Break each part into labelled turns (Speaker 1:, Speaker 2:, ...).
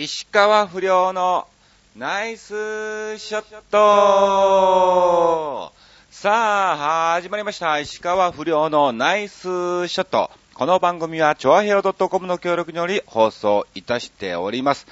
Speaker 1: 石川不良のナイスショットさあ、始まりました。石川不良のナイスショット。この番組は、チョアヘオ .com の協力により放送いたしております。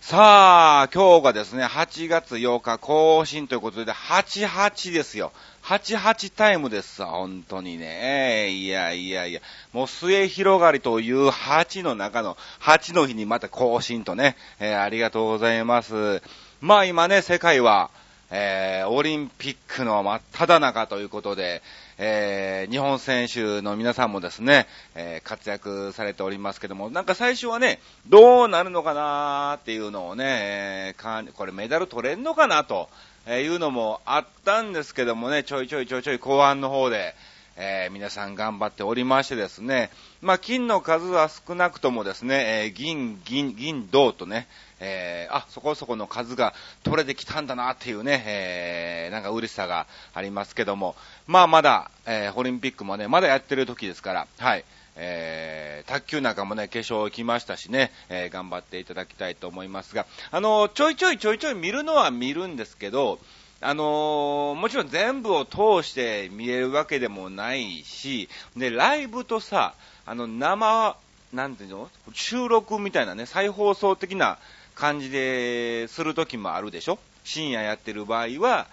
Speaker 1: さあ、今日がですね、8月8日更新ということで、88ですよ。88タイムですさ、本当にね。いやいやいや、もう末広がりという8の中の8の日にまた更新とね、えー、ありがとうございます。まあ今ね、世界は、えー、オリンピックの真っ只中ということで、えー、日本選手の皆さんもですね、えー、活躍されておりますけども、なんか最初はね、どうなるのかなーっていうのをね、えー、これメダル取れんのかなと、えいうのもあったんですけどもね、ちょいちょいちょいちょい後半の方で、えー、皆さん頑張っておりましてですね、まあ、金の数は少なくともですね、えー、銀、銀、銀、銅とね、えー、あ、そこそこの数が取れてきたんだなっていうね、えー、なんか嬉しさがありますけども、まあまだ、えー、オリンピックもね、まだやってる時ですから、はい、えー、卓球なんかもね、化粧来ましたしね、えー、頑張っていただきたいと思いますが、あのー、ちょいちょいちょいちょい見るのは見るんですけど、あのー、もちろん全部を通して見えるわけでもないし、で、ライブとさ、あの、生、なんていうの？収録みたいなね、再放送的な感じでするときもあるでしょ？深夜やってる場合は、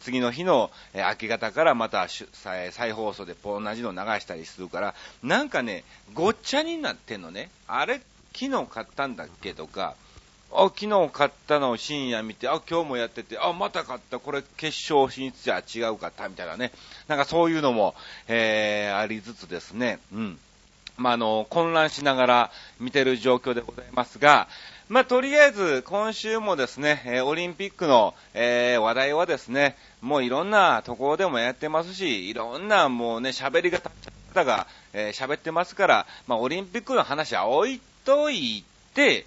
Speaker 1: 次の日の、明け方からまた再放送で同じの流したりするから、なんかね、ごっちゃになってんのね。あれ、昨日買ったんだっけとか、あ、昨日買ったのを深夜見て、あ、今日もやってて、あ、また買った、これ決勝進出じゃ違うかった、みたいなね。なんかそういうのも、えー、ありつつですね、うん。まあ、あの、混乱しながら見てる状況でございますが、まあ、とりあえず、今週もですね、え、オリンピックの、えー、話題はですね、もういろんなところでもやってますし、いろんなもうね、喋り方が、えー、喋ってますから、まあ、オリンピックの話は置いといて、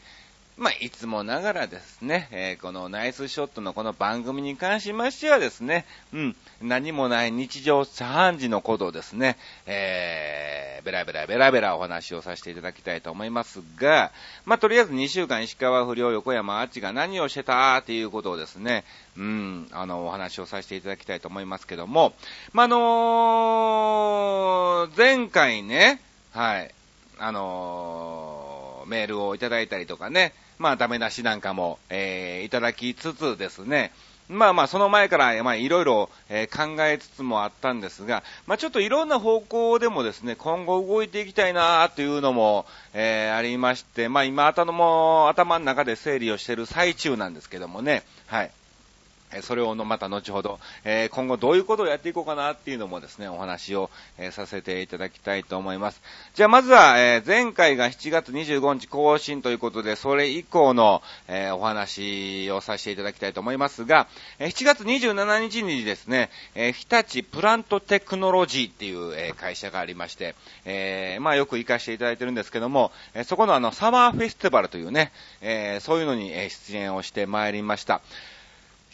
Speaker 1: まあ、いつもながらですね、えー、このナイスショットのこの番組に関しましてはですね、うん、何もない日常茶飯事のことをですね、えー、ベラベラベラベラお話をさせていただきたいと思いますが、まあ、とりあえず2週間石川不良横山あっちが何をしてたっていうことをですね、うん、あの、お話をさせていただきたいと思いますけども、まあ、のー、前回ね、はい、あのー、メールをいただいたりとかね、まあ、ダメ出しなんかも、えー、いただきつつですね、まあまあ、その前から、まあ、いろいろ、えー、考えつつもあったんですが、まあ、ちょっといろんな方向でもですね、今後動いていきたいなというのも、えー、ありまして、まあ今、頭も、頭の中で整理をしている最中なんですけどもね、はい。それをまた後ほど、え今後どういうことをやっていこうかなっていうのもですね、お話を、えさせていただきたいと思います。じゃあまずは、え前回が7月25日更新ということで、それ以降の、えお話をさせていただきたいと思いますが、え7月27日にですね、え日立プラントテクノロジーっていう、え会社がありまして、えまあよく行かせていただいてるんですけども、えそこのあのサマーフェスティバルというね、えそういうのに、出演をしてまいりました。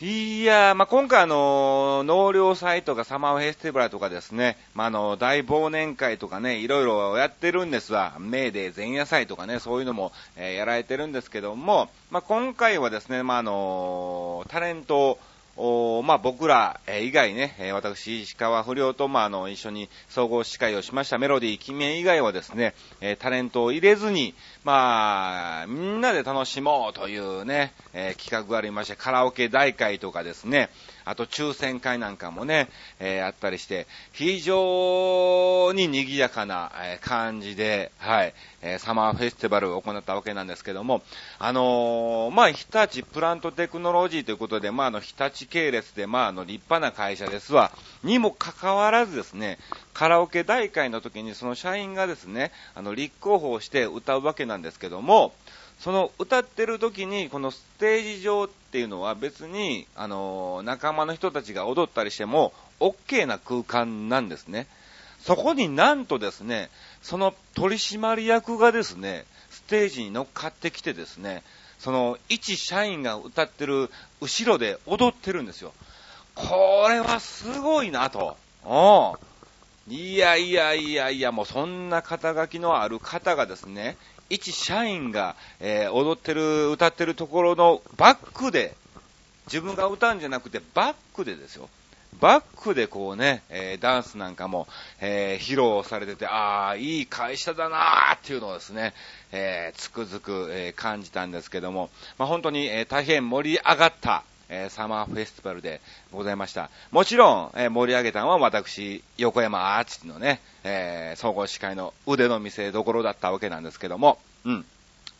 Speaker 1: いやまあ、今回あの、納涼祭とかサマーフェスティバルとかですね、まあ、の、大忘年会とかね、いろいろやってるんですわ。メーデー前夜祭とかね、そういうのも、えー、やられてるんですけども、まあ、今回はですね、ま、あの、タレントおまあ、僕ら、え、以外ね、え、私、石川不良と、まあ、あの、一緒に総合司会をしましたメロディー、君以外はですね、え、タレントを入れずに、まあ、みんなで楽しもうというね、え企画がありまして、カラオケ大会とかですね、あと抽選会なんかもね、えー、あったりして、非常に賑やかな、感じで、はい、えー、サマーフェスティバルを行ったわけなんですけども、あのー、まあ、日立プラントテクノロジーということで、まあ、あの、日立系列で、まあ、あの、立派な会社ですわ、にもかかわらずですね、カラオケ大会の時にその社員がですね、あの、立候補をして歌うわけなんですけども、その歌ってる時に、このステージ上っていうのは別に、あの、仲間の人たちが踊ったりしても、OK な空間なんですね。そこになんとですね、その取締役がですね、ステージに乗っかってきてですね、その一社員が歌ってる後ろで踊ってるんですよ。これはすごいなと。いやいやいやいや、もうそんな肩書きのある方がですね、一社員が、えー、踊ってる、歌ってるところのバックで、自分が歌うんじゃなくて、バックでですよ。バックでこうね、えー、ダンスなんかも、えー、披露されてて、ああ、いい会社だなーっていうのをですね、えー、つくづく、え感じたんですけども、まあ、本当に、え大変盛り上がった、えサマーフェスティバルでございました。もちろん、え盛り上げたのは私、横山アーチのね、え総合司会の腕の見せ所だったわけなんですけども、うん。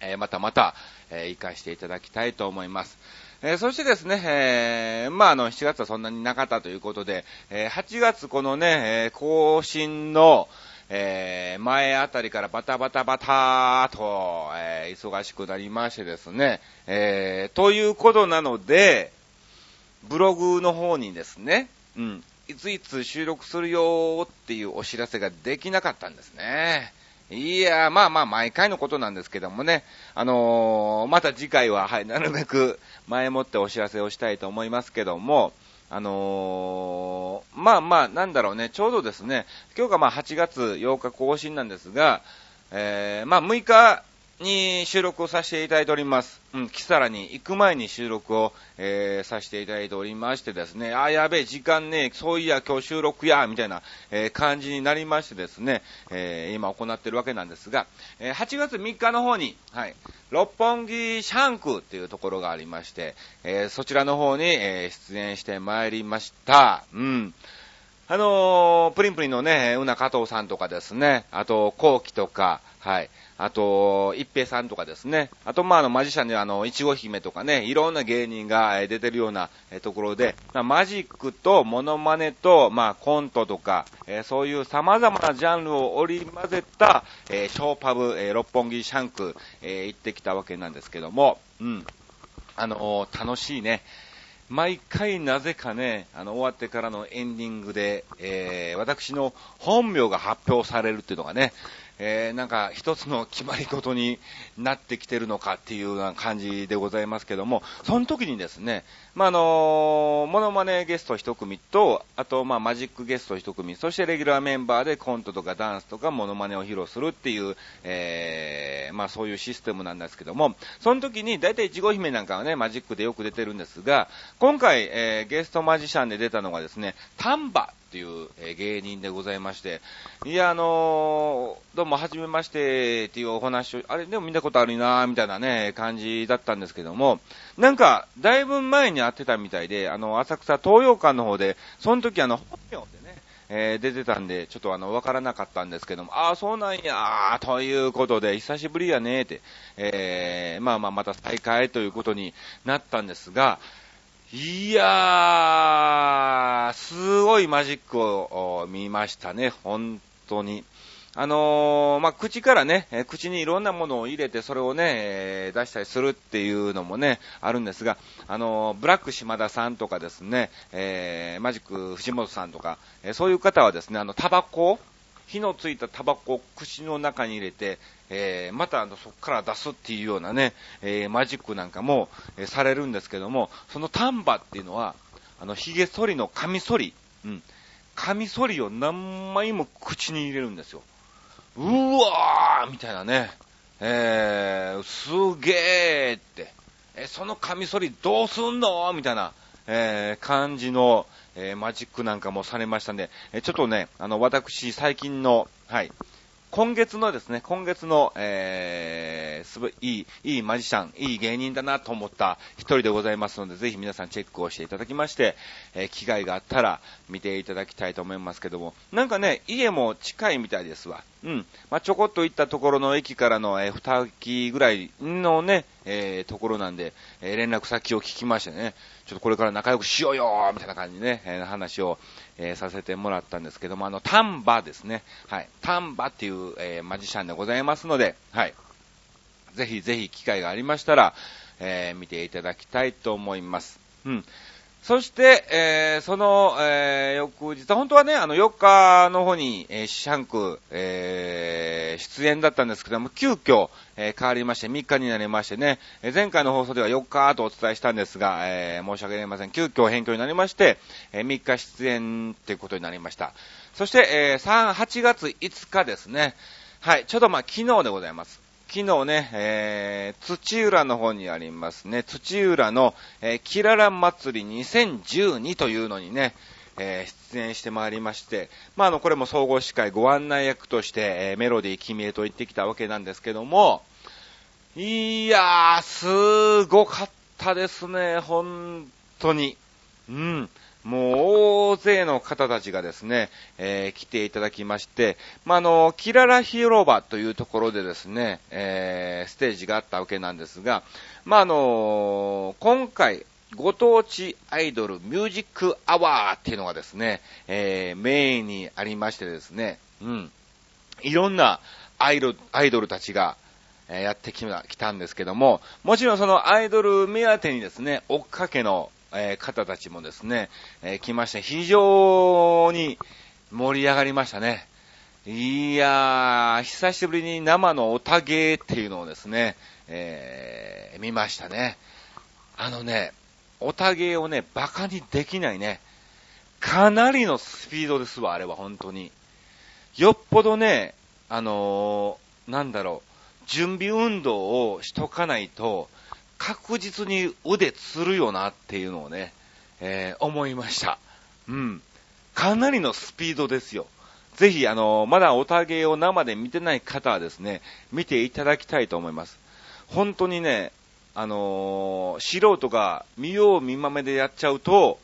Speaker 1: えまたまた、えー、活かしていただきたいと思います。え、そしてですね、え、まあ、あの、7月はそんなになかったということで、え、8月このね、え更新の、え前あたりからバタバタバターと、え忙しくなりましてですね、えということなので、ブログの方にですね、うん、いついつ収録するよっていうお知らせができなかったんですね。いやー、まあまあ、毎回のことなんですけどもね、あのー、また次回は、はい、なるべく前もってお知らせをしたいと思いますけども、あのー、まあまあ、なんだろうね、ちょうどですね、今日がまあ8月8日更新なんですが、えー、まあ6日に収録をさせていただいております。うん、キサラに行く前に収録を、えー、させていただいておりましてですね、あ、やべえ、時間ね、そういや、今日収録や、みたいな、えー、感じになりましてですね、えー、今行ってるわけなんですが、え、8月3日の方に、はい、六本木シャンクっていうところがありまして、え、そちらの方に、え、出演してまいりました。うん。あの、プリンプリンのね、うな加藤さんとかですね、あと、コウキとか、はい。あと、一平さんとかですね。あと、まあ、あの、マジシャンであの、いちご姫とかね、いろんな芸人が出てるようなところで、まあ、マジックとモノマネと、まあ、コントとか、えー、そういう様々なジャンルを織り交ぜた、えー、ショーパブ、えー、六本木シャンク、え行ってきたわけなんですけども、うん。あの楽しいね。毎回なぜかね、あの、終わってからのエンディングで、えー、私の本名が発表されるっていうのがね、えー、なんか一つの決まり事になってきてるのかっていうような感じでございますけども、その時にですね、まあ、あのモノマネゲスト一組と、あと、まあ、マジックゲスト一組、そしてレギュラーメンバーでコントとかダンスとかモノマネを披露するっていう、えー、まあ、そういうシステムなんですけども、その時に、だいたいちご姫なんかはね、マジックでよく出てるんですが、今回、えー、ゲストマジシャンで出たのがですね、タンバっていう、え芸人でございまして、いや、あのー、どうも、はじめましてっていうお話を、あれ、でも見たことあるなみたいなね、感じだったんですけども、なんか、だいぶ前に会ってたみたいで、あの、浅草東洋館の方で、その時あの、本名でね、えー、出てたんで、ちょっとあの、わからなかったんですけども、ああ、そうなんやということで、久しぶりやねって、えー、まあまあ、また再開ということになったんですが、いやー、すごいマジックを見ましたね、本当に。あのー、まあ、口からね、口にいろんなものを入れて、それをね、出したりするっていうのもね、あるんですが、あのー、ブラック島田さんとかですね、えマジック藤本さんとか、えそういう方はですね、あの、タバコ火のついたタバコを口の中に入れて、えー、またあのそこから出すっていうようなね、えー、マジックなんかも、えー、されるんですけども、その丹波っていうのは、あの、髭剃りのカミソリ、うん、カミソリを何枚も口に入れるんですよ。うわーみたいなね、えー、すげーって、えそのカミソリどうすんのみたいな、えー、感じの、えー、マジックなんかもされましたんで、えちょっとね、あの、私、最近の、はい、今月のですね、今月の、えー、すごいいい、いいマジシャン、いい芸人だなと思った一人でございますので、ぜひ皆さんチェックをしていただきまして、えー、機会があったら見ていただきたいと思いますけども、なんかね、家も近いみたいですわ。うん。まあ、ちょこっと行ったところの駅からの、えー、二駅ぐらいのね、えー、ところなんで、えー、連絡先を聞きましてね、ちょっとこれから仲良くしようよみたいな感じでね、えー、話を、えー、させてもらったんですけども、あの、丹波ですね。はい。丹波っていう、えー、マジシャンでございますので、はい。ぜひぜひ機会がありましたら、えー、見ていただきたいと思います。うん。そして、えー、その、えー、翌日、本当はね、あの、4日の方に、えー、シャンク、えー、出演だったんですけども、急遽、えー、変わりまして、3日になりましてね、えー、前回の放送では4日とお伝えしたんですが、えー、申し訳ありません。急遽変更になりまして、えー、3日出演ということになりました。そして、えー、3、8月5日ですね。はい、ちょうどまあ、昨日でございます。昨日ね、えー、土浦の方にありますね、土浦の、えー、キララ祭り2012というのにね、えー、出演してまいりまして、まあ、あの、これも総合司会ご案内役として、えー、メロディー君へと行ってきたわけなんですけども、いやー、すごかったですね、本当に。うん。もう大勢の方たちがですね、えー、来ていただきまして、まあ、の、キララ広場というところでですね、えー、ステージがあったわけなんですが、まあ、の、今回、ご当地アイドルミュージックアワーっていうのがですね、えー、メインにありましてですね、うん。いろんなアイドル、たちが、え、やってきたんですけども、もちろんそのアイドル目当てにですね、追っかけの、え、方たちもですね、え、来まして、非常に盛り上がりましたね。いやー、久しぶりに生のおたげっていうのをですね、えー、見ましたね。あのね、おたげをね、馬鹿にできないね。かなりのスピードですわ、あれは本当に。よっぽどね、あのー、なんだろう、準備運動をしとかないと、確実に腕つるよなっていうのをね、えー、思いました。うん。かなりのスピードですよ。ぜひ、あの、まだおたげを生で見てない方はですね、見ていただきたいと思います。本当にね、あのー、素人が見よう見まめでやっちゃうと、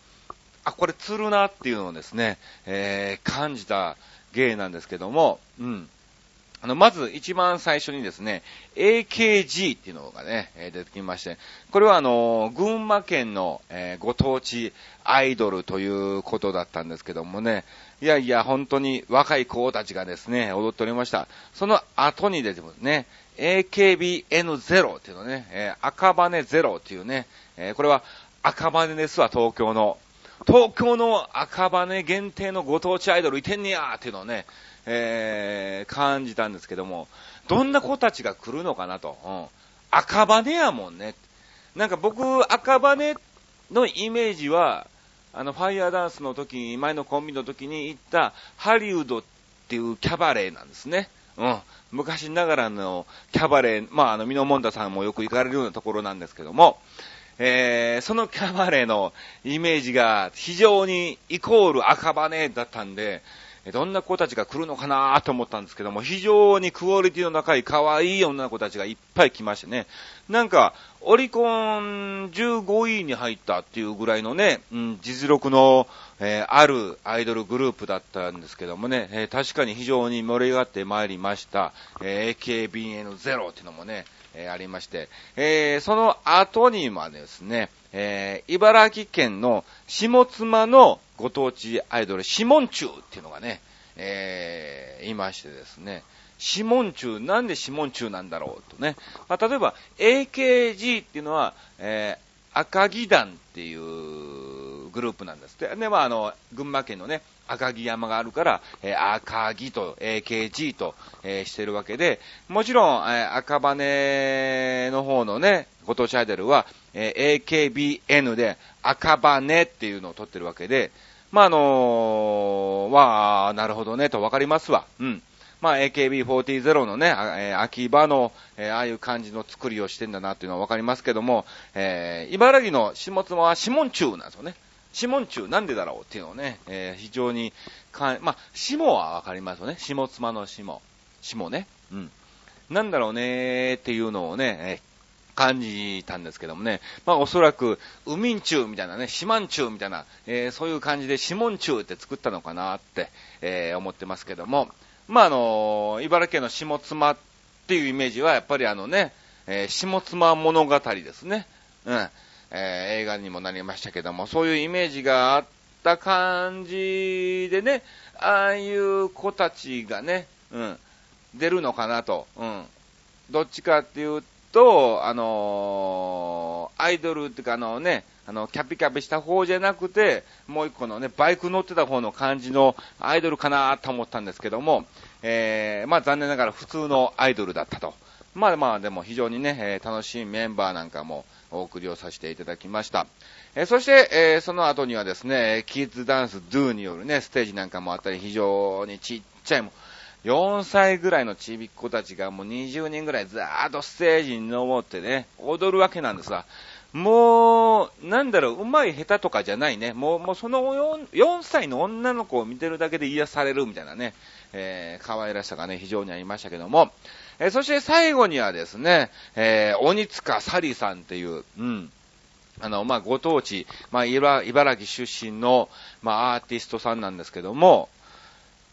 Speaker 1: あ、これ釣るなっていうのをですね、えー、感じた芸なんですけども、うん。あの、まず一番最初にですね、AKG っていうのがね、出てきまして、これはあの、群馬県の、えー、ご当地アイドルということだったんですけどもね、いやいや、本当に若い子たちがですね、踊っておりました。その後に出てますね、AKBN0 っていうのね、えー、赤羽0っていうね、えー、これは赤羽ですわ、東京の。東京の赤羽限定のご当地アイドルいてんねやーっていうのをね、えー、感じたんですけども、どんな子たちが来るのかなと。うん、赤羽やもんね。なんか僕、赤羽のイメージは、あの、ファイヤーダンスの時に、前のコンビの時に行ったハリウッドっていうキャバレーなんですね。うん。昔ながらのキャバレー、まあ、あの、ミノモンダさんもよく行かれるようなところなんですけども、えー、そのキャバレーのイメージが非常にイコール赤羽だったんで、どんな子たちが来るのかなと思ったんですけども、非常にクオリティの高い可愛い女の子たちがいっぱい来ましてね。なんか、オリコン15位に入ったっていうぐらいのね、うん、実力の、えー、あるアイドルグループだったんですけどもね、えー、確かに非常に盛り上がってまいりました。えー、AKBN0 っていうのもね、えー、ありまして、えー、その後にはですね、えー、茨城県の下妻のご当地アイドル、シモンチューっていうのがね、えー、いましてですね、シモンチュー、なんでシモンチューなんだろうとね。まあ、例えば、AKG っていうのは、えー、赤木団っていうグループなんですって。で、まあ、あの、群馬県のね、赤城山があるから、えー、赤城と AKG と、えー、してるわけで、もちろん、えー、赤羽の方のね、ご当地アイドルは、えー、AKBN で赤羽っていうのを取ってるわけで、まあ、あのー、まあ、なるほどね、とわかりますわ。うん。まあ、AKB40 のね、え、秋葉の、えー、ああいう感じの作りをしてんだなっていうのはわかりますけども、えー、茨城の下妻は下門中なんですよね。下門中なんでだろうっていうのをね、えー、非常にか、まあ、下はわかりますよね。下妻の下。下ね。うん。なんだろうねーっていうのをね、え感じたんですけどもね。まあおそらく、海ん中みたいなね、四万中みたいな、えー、そういう感じで四門中って作ったのかなって、えー、思ってますけども。まああの、茨城県の下妻っていうイメージはやっぱりあのね、えー、下妻物語ですね。うん。えー、映画にもなりましたけども、そういうイメージがあった感じでね、ああいう子たちがね、うん、出るのかなと。うん。どっちかっていうと、あのー、アイドルっていうかあのね、あの、キャピキャピした方じゃなくて、もう一個のね、バイク乗ってた方の感じのアイドルかなと思ったんですけども、えー、まあ残念ながら普通のアイドルだったと。まあまあでも非常にね、え、楽しいメンバーなんかもお送りをさせていただきました。えー、そして、えー、その後にはですね、キッズダンスドゥによるね、ステージなんかもあったり、非常にちっちゃいも4歳ぐらいのちびっ子たちがもう20人ぐらいザーッとステージに登ってね、踊るわけなんですわ。もう、なんだろう、うまい下手とかじゃないね。もう、もうその 4, 4歳の女の子を見てるだけで癒されるみたいなね、えー、可愛らしさがね、非常にありましたけども、えー、そして最後にはですね、えー、鬼塚サリさんっていう、うん、あの、まあ、ご当地、まあ、茨城出身の、まあ、アーティストさんなんですけども、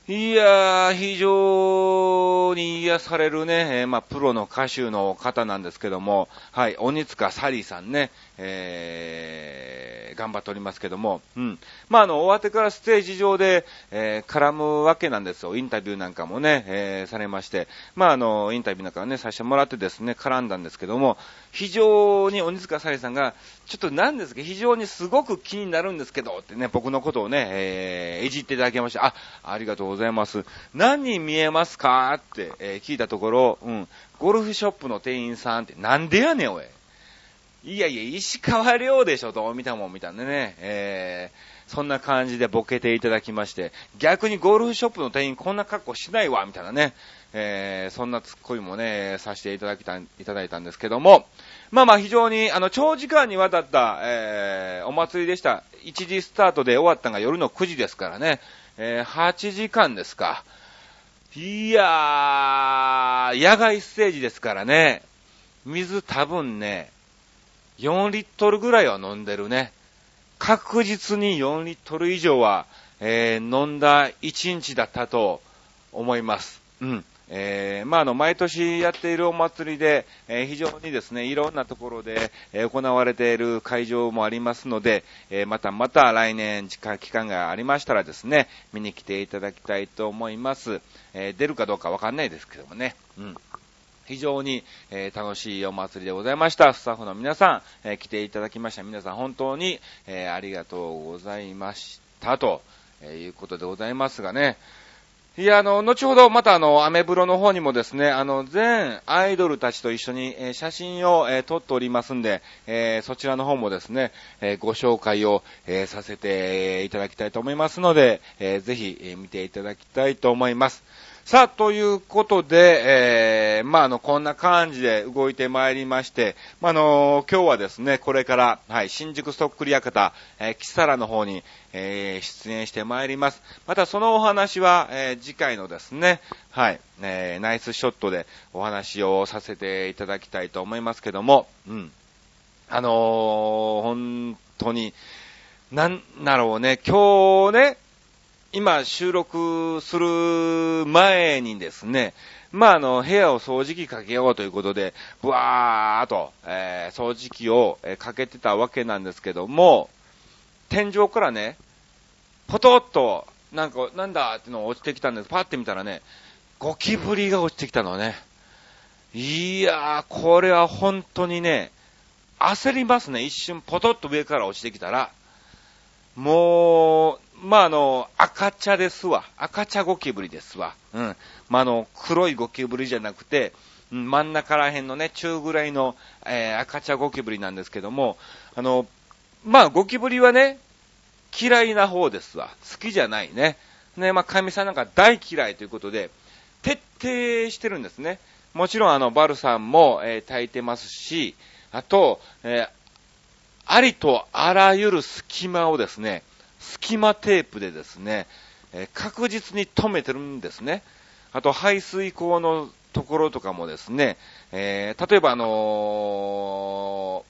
Speaker 1: いやー、非常に癒されるね、まあ、プロの歌手の方なんですけども、はい、鬼塚サリーさんね、えー、頑張っておりますけども、うん。まあ、あの、終わってからステージ上で、えー、絡むわけなんですよ。インタビューなんかもね、えー、されまして、まあ、あの、インタビューなんかね、させてもらってですね、絡んだんですけども、非常に鬼塚サリーさんが、ちょっとなんですか、非常にすごく気になるんですけど、ってね、僕のことをね、えー、いじっていただきました。あ、ありがとうございます。何人見えますかって、えー、聞いたところ、うん、ゴルフショップの店員さんって、なんでやねん、おい。いやいや、石川遼でしょ、どう見たもん見たんでね、えー、そんな感じでボケていただきまして、逆にゴルフショップの店員こんな格好しないわ、みたいなね、えー、そんなツッコミもね、させていただきた、いただいたんですけども、まあまあ非常に、あの、長時間にわたった、えー、お祭りでした。1時スタートで終わったのが夜の9時ですからね、えー、8時間ですか。いやー、野外ステージですからね、水多分ね、4リットルぐらいは飲んでるね。確実に4リットル以上は、えー、飲んだ1日だったと思います。うん。えー、まあ、あの、毎年やっているお祭りで、えー、非常にですね、いろんなところで、えー、行われている会場もありますので、えまたまた来年、時間、期間がありましたらですね、見に来ていただきたいと思います。え出るかどうかわかんないですけどもね。うん。非常に、えー、楽しいお祭りでございました。スタッフの皆さん、えー、来ていただきました皆さん本当に、えー、ありがとうございましたと、えいうことでございますがね。いや、あの、後ほどまたあの、アメブロの方にもですね、あの、全アイドルたちと一緒に、え写真を、え撮っておりますんで、えそちらの方もですね、えご紹介を、えさせていただきたいと思いますので、えぜひ、え見ていただきたいと思います。さあ、ということで、えー、まあ、あの、こんな感じで動いてまいりまして、まあ、あの、今日はですね、これから、はい、新宿ストックリア方、えー、キサラの方に、えー、出演してまいります。またそのお話は、えー、次回のですね、はい、えー、ナイスショットでお話をさせていただきたいと思いますけども、うん。あのー、本当に、なんだろうね、今日ね、今収録する前にですね、まあ、あの、部屋を掃除機かけようということで、ブワーっと、えー、掃除機を、かけてたわけなんですけども、天井からね、ポトッと、なんか、なんだってのが落ちてきたんです。パッて見たらね、ゴキブリが落ちてきたのね。いやー、これは本当にね、焦りますね。一瞬ポトッと上から落ちてきたら。もう、まあ、あの、赤茶ですわ。赤茶ゴキブリですわ。うん。まあ、あの、黒いゴキブリじゃなくて、真ん中ら辺のね、中ぐらいの、えー、赤茶ゴキブリなんですけども、あの、まあ、ゴキブリはね、嫌いな方ですわ。好きじゃないね。ね、まあ、神さんなんか大嫌いということで、徹底してるんですね。もちろん、あの、バルさんも、えー、炊いてますし、あと、えー、ありとあらゆる隙間をですね、隙間テープでですね、え確実に止めてるんですね。あと排水口のところとかもですね、えー、例えばあの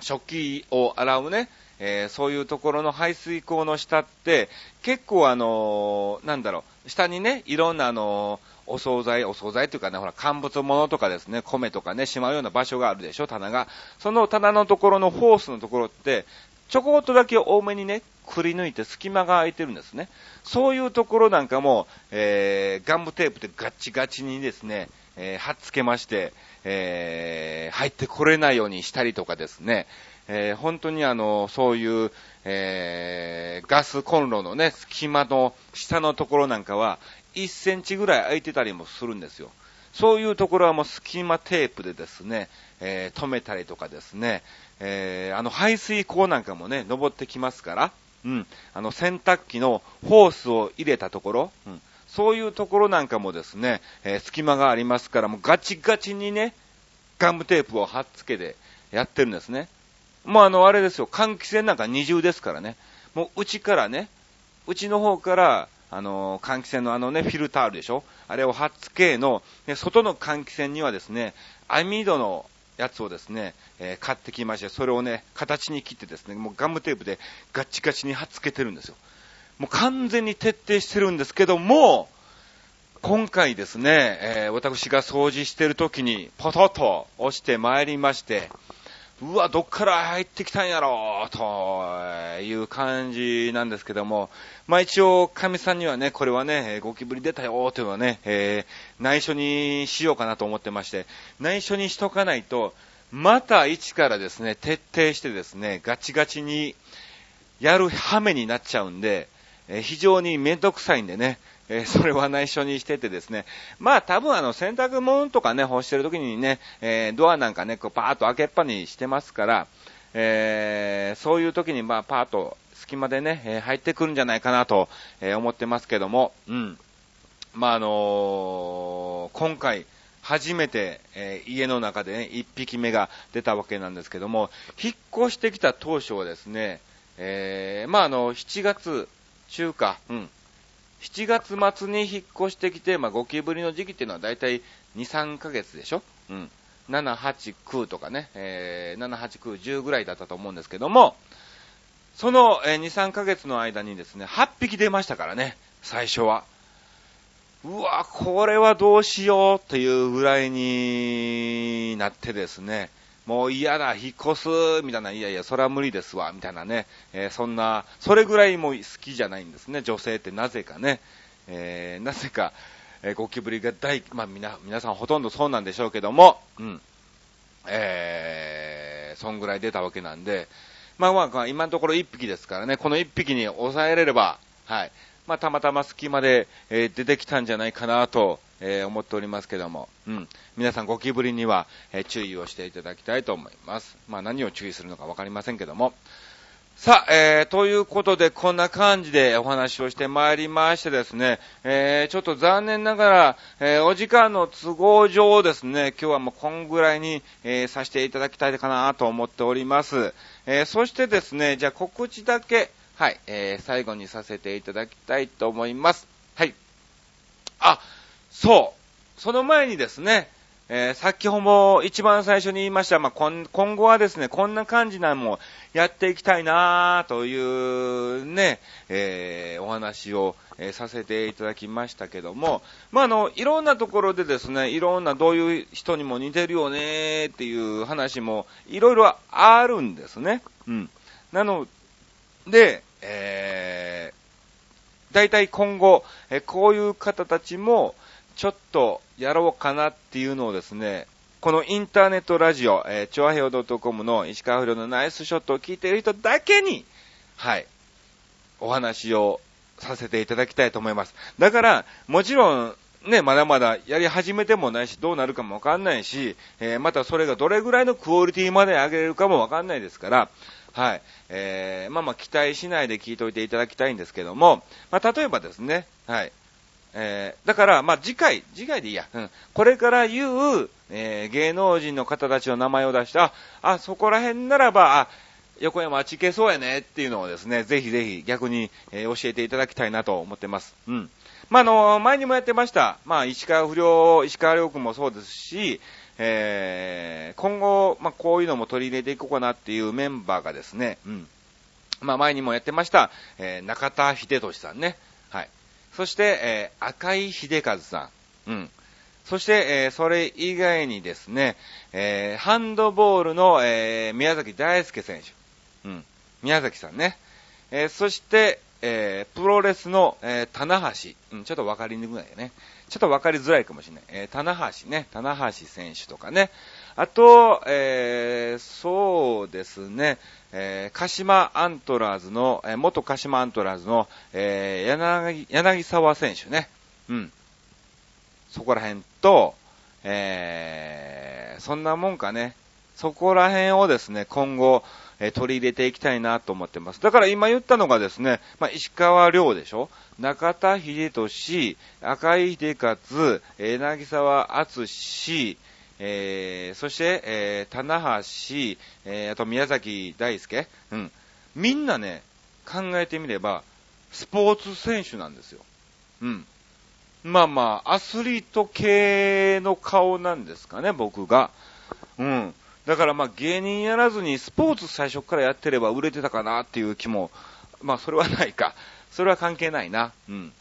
Speaker 1: ー、食器を洗うね、えー、そういうところの排水口の下って、結構あのなんだろう、下にね、いろんなあのお惣菜、お惣菜というかね、ほら、乾物物とかですね、米とかね、しまうような場所があるでしょ、棚が。その棚のところのホースのところって、ちょこっとだけ多めにね、くり抜いて隙間が空いてるんですね。そういうところなんかも、えー、ガムテープでガッチガチにですね、えー、貼っつけまして、えー、入ってこれないようにしたりとかですね、えー、本当にあの、そういう、えー、ガスコンロのね、隙間の下のところなんかは、1センチぐらい空いてたりもするんですよ。そういうところはもう隙間テープでですね、えー、止めたりとかですね、えー、あの排水口なんかもね、登ってきますから、うん、あの洗濯機のホースを入れたところ、うん、そういうところなんかもですね、えー、隙間がありますから、もうガチガチにね、ガムテープを貼っつけてやってるんですね。もうあの、あれですよ、換気扇なんか二重ですからね。もう内からね、内の方から、あの、換気扇のあのね、フィルターあるでしょ？あれを貼っつけの、で外の換気扇にはですね、網戸のやつをですね、えー、買ってきまして、それをね、形に切ってですね、もうガムテープでガッチガチに貼っつけてるんですよ。もう完全に徹底してるんですけども、今回ですね、えー、私が掃除してる時に、ポトッと押して参りまして、うわ、どっから入ってきたんやろう、という感じなんですけども、まあ一応、神さんにはね、これはね、ゴキブリ出たよ、というのはね、えー、内緒にしようかなと思ってまして、内緒にしとかないと、また一からですね、徹底してですね、ガチガチにやる羽目になっちゃうんで、え、非常にめんどくさいんでね、え、それは内緒にしててですね、まあ多分あの洗濯物とかね、干してる時にね、え、ドアなんかね、こうパーッと開けっぱにしてますから、えー、そういう時にまあパーッと隙間でね、え入ってくるんじゃないかなと、え思ってますけども、うん。まああの今回、初めて、えー、家の中でね、1匹目が出たわけなんですけども、引っ越してきた当初はですね、えー、まああの、7月中か、うん、7月末に引っ越してきて、まあ、ゴキブリの時期っていうのは大体2、3ヶ月でしょ？うん。7、8、9とかね、えー、7、8、9、10ぐらいだったと思うんですけども、その、え、2、3ヶ月の間にですね、8匹出ましたからね、最初は。うわ、これはどうしようというぐらいになってですね、もう嫌だ、引っ越す、みたいな、いやいや、それは無理ですわ、みたいなね、えー、そんな、それぐらいも好きじゃないんですね、女性って。なぜかね、えー、なぜか、えー、ゴキブリが大、まあ、みな、皆さんほとんどそうなんでしょうけども、うん、えー、そんぐらい出たわけなんで、まあまあ、今のところ1匹ですからね、この1匹に抑えれれば、はい、まあ、たまたま隙間で、えー、出てきたんじゃないかなと、えー、思っておりますけども、うん。皆さんゴキブリには、えー、注意をしていただきたいと思います。まあ何を注意するのかわかりませんけども。さあ、えー、ということで、こんな感じでお話をしてまいりましてですね、えー、ちょっと残念ながら、えー、お時間の都合上ですね、今日はもうこんぐらいに、えー、させていただきたいかなと思っております。えー、そしてですね、じゃあ告知だけ、はい、えー、最後にさせていただきたいと思います。はい。あ、そう。その前にですね、えー、先ほど一番最初に言いました、まあ、今後はですね、こんな感じなのもやっていきたいなというね、えー、お話を、えー、させていただきましたけども、まあ、あの、いろんなところでですね、いろんなどういう人にも似てるよねっていう話もいろいろあるんですね。うん。なので、えー、大体今後、えこういう方たちも、ちょっとやろうかなっていうのをですね、このインターネットラジオ、えー、チョアヘオ .com の石川不良のナイスショットを聞いている人だけに、はい、お話をさせていただきたいと思います。だから、もちろん、ね、まだまだやり始めてもないし、どうなるかもわかんないし、えー、またそれがどれぐらいのクオリティまで上げれるかもわかんないですから、はい、えー、まあまあ期待しないで聞いといていただきたいんですけども、まあ例えばですね、はい、えー、だから、まあ、次回、次回でいいや。うん。これから言う、えー、芸能人の方たちの名前を出した、あ、そこら辺ならば、あ、横山あっち行けそうやねっていうのをですね、ぜひぜひ逆に、えー、教えていただきたいなと思ってます。うん。まあ、あの、前にもやってました。まあ、石川不良、石川良君もそうですし、えー、今後、まあ、こういうのも取り入れていこうかなっていうメンバーがですね、うん。まあ、前にもやってました、えー、中田秀俊さんね。そして、えー、赤井秀和さん。うん。そして、えー、それ以外にですね、えー、ハンドボールの、えー、宮崎大輔選手。うん。宮崎さんね。えー、そして、えー、プロレスの、えー、棚橋。うん、ちょっとわかりにくいよね。ちょっとわかりづらいかもしれない。えー、棚橋ね。棚橋選手とかね。あと、えー、そうですね。えー、鹿島アントラーズの、えー、元鹿島アントラーズの、えー、柳、柳沢選手ね。うん。そこら辺と、えー、そんなもんかね。そこら辺をですね、今後、え取り入れていきたいなと思ってます。だから今言ったのがですね、まあ、石川亮でしょ？中田秀俊、赤井秀勝、柳沢敦史、えー、そして、えー、棚橋、えー、あと宮崎大輔、うん。みんなね、考えてみれば、スポーツ選手なんですよ。うん。まあまあ、アスリート系の顔なんですかね、僕が。うん。だからまあ芸人やらずにスポーツ最初からやってれば売れてたかなっていう気も、まあそれはないか。それは関係ないな。うん。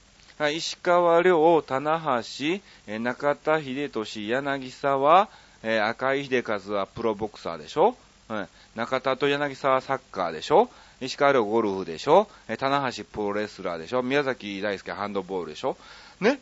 Speaker 1: 石川遼、棚橋、中田秀俊、柳沢、赤井秀和はプロボクサーでしょ、はい、中田と柳沢サッカーでしょ？石川遼ゴルフでしょ？棚橋プロレスラーでしょ？宮崎大輔ハンドボールでしょ？ね？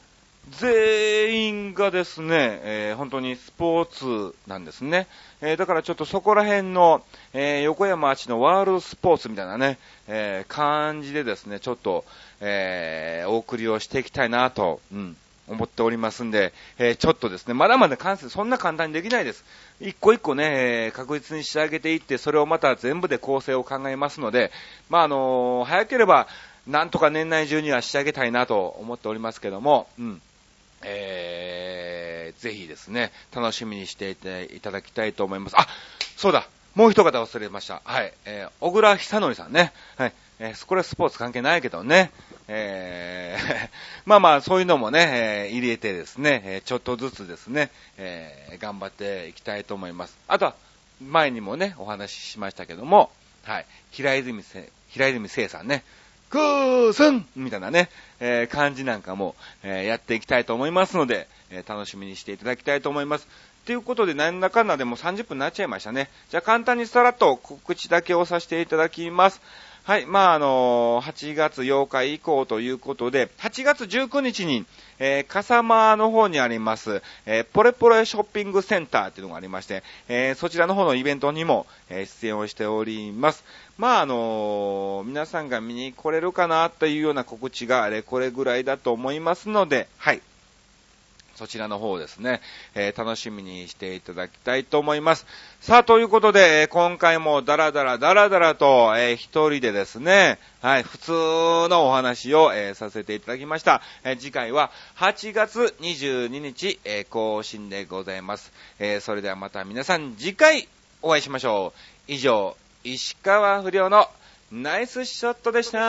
Speaker 1: 全員がですね、えー、本当にスポーツなんですね。えー、だからちょっとそこら辺の、えー、横山町のワールドスポーツみたいなね、え感じでですね、ちょっと、えお送りをしていきたいなと、うん、思っておりますんで、えちょっとですね、まだまだ完成、そんな簡単にできないです。一個一個ね、え確実に仕上げていって、それをまた全部で構成を考えますので、まあ、あの早ければ、なんとか年内中には仕上げたいなと思っておりますけども、うん。えー、ぜひですね、楽しみにしていただきたいと思います。あ、そうだ、もう一方忘れました。はい、えー、小倉久則さんね。はい、えー、これはスポーツ関係ないけどね。えー、まあまあ、そういうのもね、えー、入れてですね、えちょっとずつですね、え頑張っていきたいと思います。あとは、前にもね、お話ししましたけども、はい、平泉せ、平泉聖さんね、クースンみたいなね、えー、感じなんかも、えー、やっていきたいと思いますので、えー、楽しみにしていただきたいと思います。ということで、なんだかんだでも30分になっちゃいましたね。じゃあ簡単にさらっと告知だけをさせていただきます。はい、まあ、あの、8月8日以降ということで、8月19日に、えー、笠間の方にあります、えー、ポレポレショッピングセンターっていうのがありまして、えー、そちらの方のイベントにも、え、出演をしております。まあ、あの、皆さんが見に来れるかなというような告知があれこれぐらいだと思いますので、はい。そちらの方ですね、えー、楽しみにしていただきたいと思います。さあ、ということで、えー、今回もダラダラダラダラと、えー、一人でですね、はい、普通のお話を、えさせていただきました。え次回は8月22日、え更新でございます。えそれではまた皆さん次回お会いしましょう。以上、石川不良のナイスショットでした